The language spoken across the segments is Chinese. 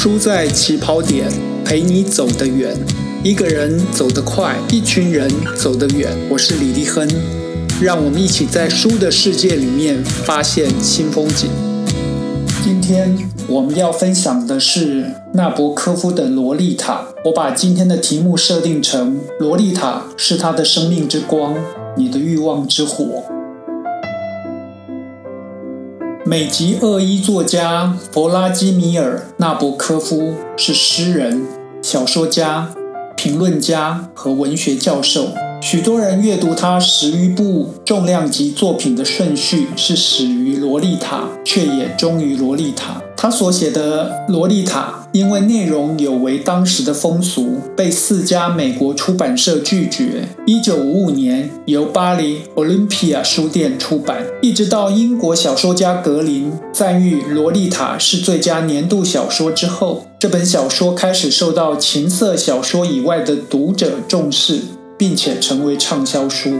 输在起跑点，陪你走得远。一个人走得快，一群人走得远。我是李立亨，让我们一起在书的世界里面发现新风景。今天我们要分享的是纳博科夫的《洛丽塔》。我把今天的题目设定成《洛丽塔是他的生命之光，你的欲望之火》。美籍二一作家弗拉基米尔·纳博科夫是诗人、小说家、评论家和文学教授。许多人阅读他十余部重量级作品的顺序是始于《洛丽塔》，却也终于《洛丽塔》。他所写的《洛丽塔》因为内容有违当时的风俗，被四家美国出版社拒绝。一九五五年由巴黎 Olympia 书店出版，一直到英国小说家格林赞誉《洛丽塔》是最佳年度小说之后，这本小说开始受到情色小说以外的读者重视。并且成为畅销书。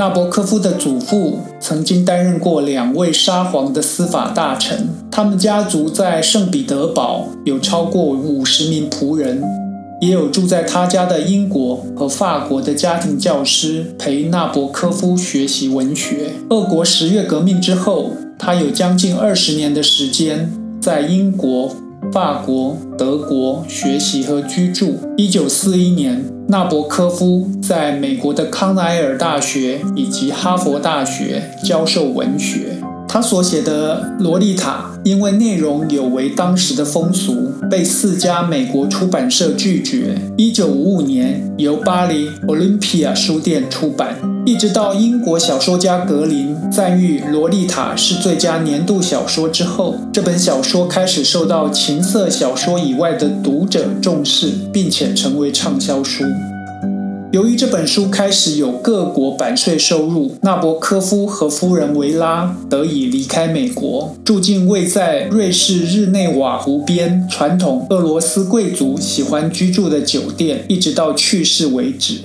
纳博科夫的祖父曾经担任过两位沙皇的司法大臣，他们家族在圣彼得堡有超过五十名仆人，也有住在他家的英国和法国的家庭教师陪纳博科夫学习文学。俄国十月革命之后，他有将近二十年的时间在英国。法国、德国学习和居住。一九四一年，纳博科夫在美国的康奈尔大学以及哈佛大学教授文学。他所写的《洛丽塔》因为内容有违当时的风俗，被四家美国出版社拒绝。一九五五年由巴黎 Olympia 书店出版，一直到英国小说家格林赞誉《洛丽塔》是最佳年度小说之后，这本小说开始受到情色小说以外的读者重视，并且成为畅销书。由于这本书开始有各国版税收入，纳博科夫和夫人维拉得以离开美国，住进位在瑞士日内瓦湖边、传统俄罗斯贵族喜欢居住的酒店，一直到去世为止。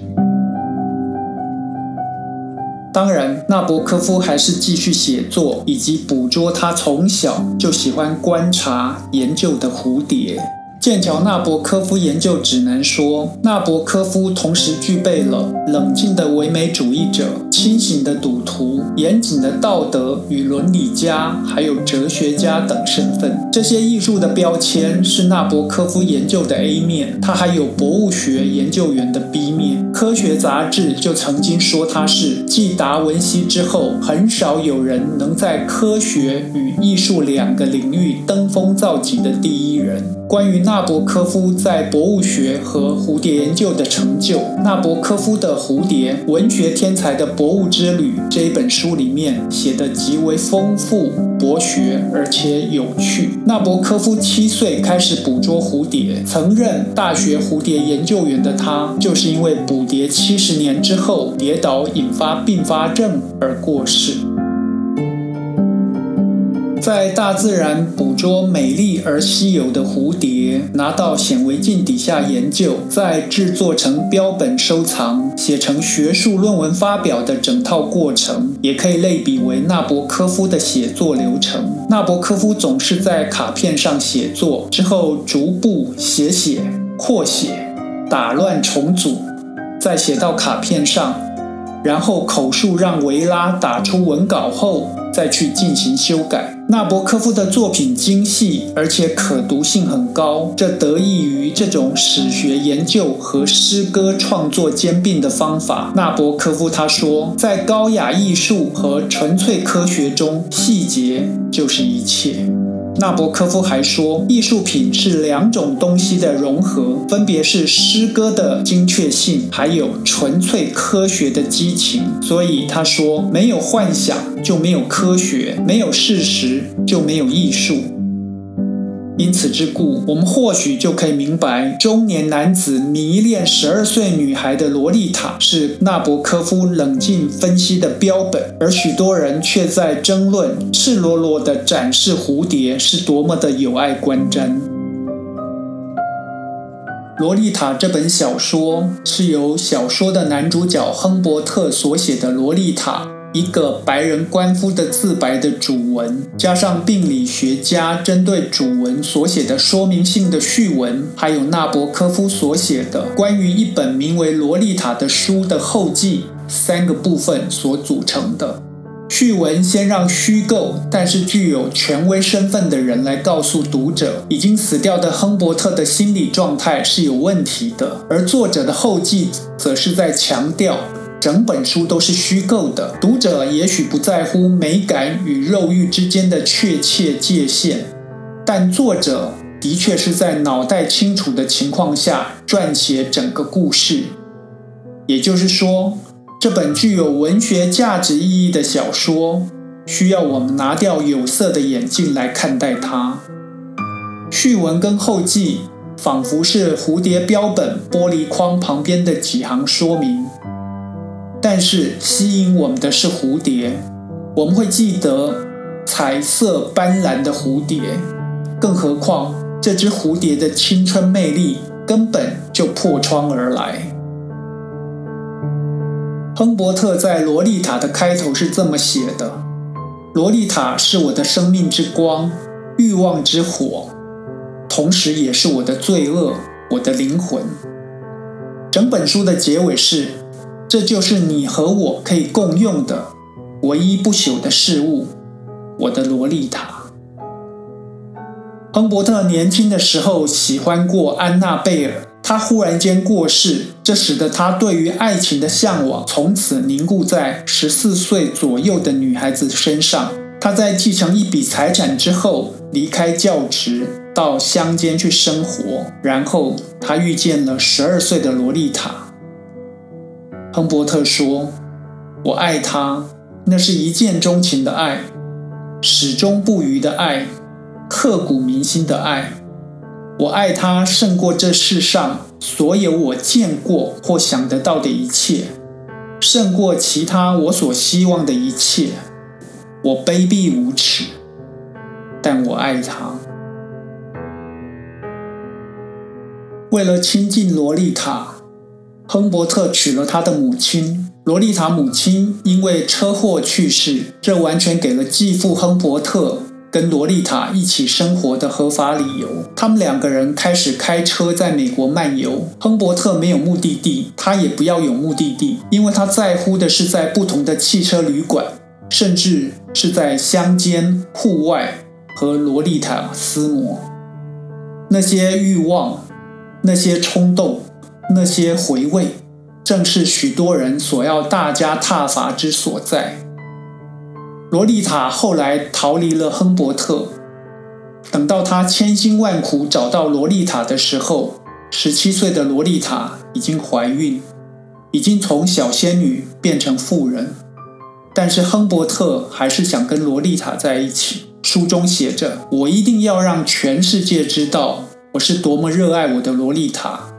当然，纳博科夫还是继续写作，以及捕捉他从小就喜欢观察、研究的蝴蝶。剑桥纳博科夫研究指南说，纳博科夫同时具备了冷静的唯美主义者、清醒的赌徒、严谨的道德与伦理家，还有哲学家等身份。这些艺术的标签是纳博科夫研究的 A 面，他还有博物学研究员的 B 面。科学杂志就曾经说他是继达文西之后，很少有人能在科学与艺术两个领域登峰造极的第一人。关于纳博科夫在博物学和蝴蝶研究的成就，《纳博科夫的蝴蝶：文学天才的博物之旅》这一本书里面写的极为丰富、博学而且有趣。纳博科夫七岁开始捕捉蝴蝶，曾任大学蝴蝶研究员的他，就是因为捕蝶七十年之后跌倒引发并发症而过世。在大自然捕捉美丽而稀有的蝴蝶，拿到显微镜底下研究，再制作成标本收藏，写成学术论文发表的整套过程，也可以类比为纳博科夫的写作流程。纳博科夫总是在卡片上写作，之后逐步写写、扩写、打乱重组，再写到卡片上，然后口述让维拉打出文稿后，再去进行修改。纳博科夫的作品精细，而且可读性很高，这得益于这种史学研究和诗歌创作兼并的方法。纳博科夫他说，在高雅艺术和纯粹科学中，细节就是一切。纳博科夫还说，艺术品是两种东西的融合，分别是诗歌的精确性，还有纯粹科学的激情。所以他说，没有幻想就没有科学，没有事实就没有艺术。因此之故，我们或许就可以明白，中年男子迷恋十二岁女孩的洛丽塔是纳博科夫冷静分析的标本，而许多人却在争论赤裸裸的展示蝴蝶是多么的有碍观瞻。《洛丽塔》这本小说是由小说的男主角亨伯特所写的洛丽塔。一个白人官夫的自白的主文，加上病理学家针对主文所写的说明性的序文，还有纳博科夫所写的关于一本名为《洛丽塔》的书的后记，三个部分所组成的。序文先让虚构但是具有权威身份的人来告诉读者，已经死掉的亨伯特的心理状态是有问题的，而作者的后记则是在强调整本书都是虚构的。读者也许不在乎美感与肉欲之间的确切界限，但作者的确是在脑袋清楚的情况下撰写整个故事，也就是说。这本具有文学价值意义的小说，需要我们拿掉有色的眼镜来看待它。序文跟后记仿佛是蝴蝶标本玻璃框旁边的几行说明，但是吸引我们的是蝴蝶，我们会记得彩色斑斓的蝴蝶，更何况这只蝴蝶的青春魅力根本就破窗而来。亨伯特在《洛丽塔》的开头是这么写的：“洛丽塔是我的生命之光，欲望之火，同时也是我的罪恶，我的灵魂。”整本书的结尾是：“这就是你和我可以共用的唯一不朽的事物，我的洛丽塔。”亨伯特年轻的时候喜欢过安娜贝尔。他忽然间过世，这使得他对于爱情的向往从此凝固在十四岁左右的女孩子身上。他在继承一笔财产之后，离开教职，到乡间去生活。然后他遇见了十二岁的洛丽塔。亨伯特说：“我爱她，那是一见钟情的爱，始终不渝的爱，刻骨铭心的爱。”我爱他胜过这世上所有我见过或想得到的一切，胜过其他我所希望的一切。我卑鄙无耻，但我爱他。为了亲近洛丽塔，亨伯特娶了他的母亲。罗丽塔母亲因为车祸去世，这完全给了继父亨伯特。跟罗丽塔一起生活的合法理由，他们两个人开始开车在美国漫游。亨伯特没有目的地，他也不要有目的地，因为他在乎的是在不同的汽车旅馆，甚至是在乡间、户外和洛丽塔厮磨。那些欲望、那些冲动、那些回味，正是许多人所要大加挞伐之所在。洛丽塔后来逃离了亨伯特。等到他千辛万苦找到洛丽塔的时候，十七岁的洛丽塔已经怀孕，已经从小仙女变成妇人。但是亨伯特还是想跟洛丽塔在一起。书中写着：“我一定要让全世界知道我是多么热爱我的洛丽塔。”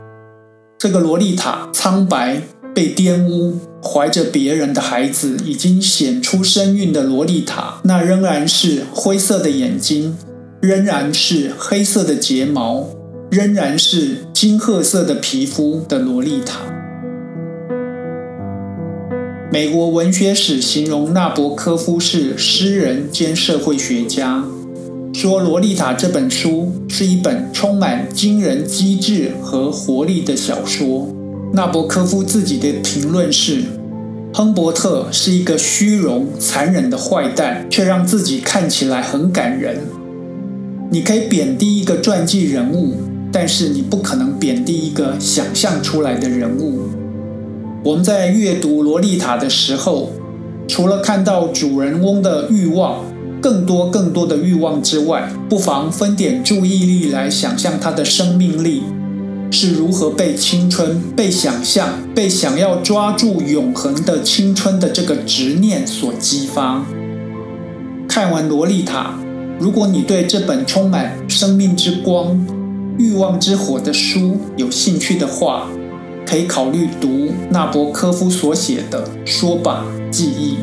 这个洛丽塔苍白。被玷污、怀着别人的孩子、已经显出身孕的洛丽塔，那仍然是灰色的眼睛，仍然是黑色的睫毛，仍然是金褐色的皮肤的洛丽塔。美国文学史形容纳博科夫是诗人兼社会学家，说《洛丽塔》这本书是一本充满惊人机智和活力的小说。纳博科夫自己的评论是：亨伯特是一个虚荣、残忍的坏蛋，却让自己看起来很感人。你可以贬低一个传记人物，但是你不可能贬低一个想象出来的人物。我们在阅读《洛丽塔》的时候，除了看到主人翁的欲望，更多更多的欲望之外，不妨分点注意力来想象他的生命力。是如何被青春、被想象、被想要抓住永恒的青春的这个执念所激发？看完《洛丽塔》，如果你对这本充满生命之光、欲望之火的书有兴趣的话，可以考虑读纳博科夫所写的《说吧，记忆》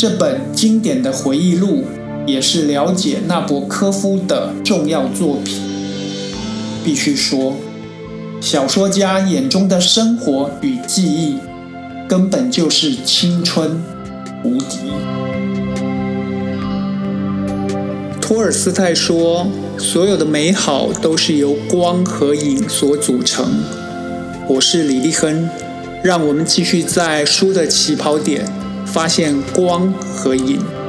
这本经典的回忆录，也是了解纳博科夫的重要作品。必须说。小说家眼中的生活与记忆，根本就是青春，无敌。托尔斯泰说：“所有的美好都是由光和影所组成。”我是李立亨，让我们继续在书的起跑点发现光和影。